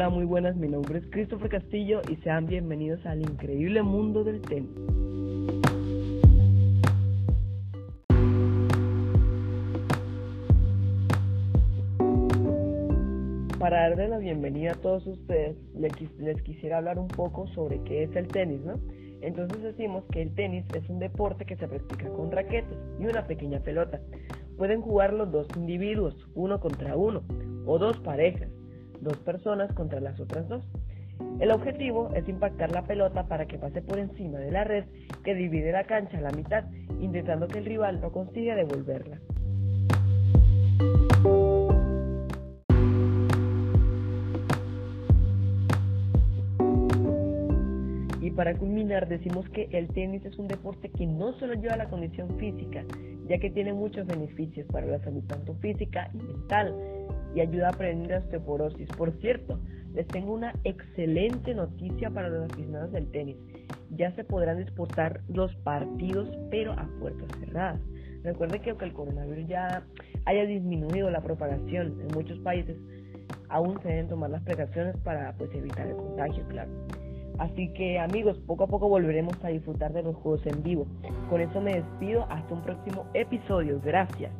Hola, muy buenas, mi nombre es Christopher Castillo y sean bienvenidos al increíble mundo del tenis. Para darle la bienvenida a todos ustedes, les, quisiera hablar un poco sobre qué es el tenis, ¿no? Entonces decimos que el tenis es un deporte que se practica con raquetas y una pequeña pelota. Pueden jugar los dos individuos, uno contra uno, o dos parejas, dos personas contra las otras dos. El objetivo es impactar la pelota para que pase por encima de la red que divide la cancha a la mitad, intentando que el rival no consiga devolverla. Y para culminar decimos que el tenis es un deporte que no solo lleva la condición física, ya que tiene muchos beneficios para la salud tanto física y mental, y ayuda a prevenir la osteoporosis. Por cierto, les tengo una excelente noticia para los aficionados del tenis. Ya se podrán disputar los partidos, pero a puertas cerradas. Recuerden que aunque el coronavirus ya haya disminuido la propagación en muchos países, aún se deben tomar las precauciones para pues, evitar el contagio, claro. Así que amigos, poco a poco volveremos a disfrutar de los juegos en vivo. Con eso me despido, hasta un próximo episodio. Gracias.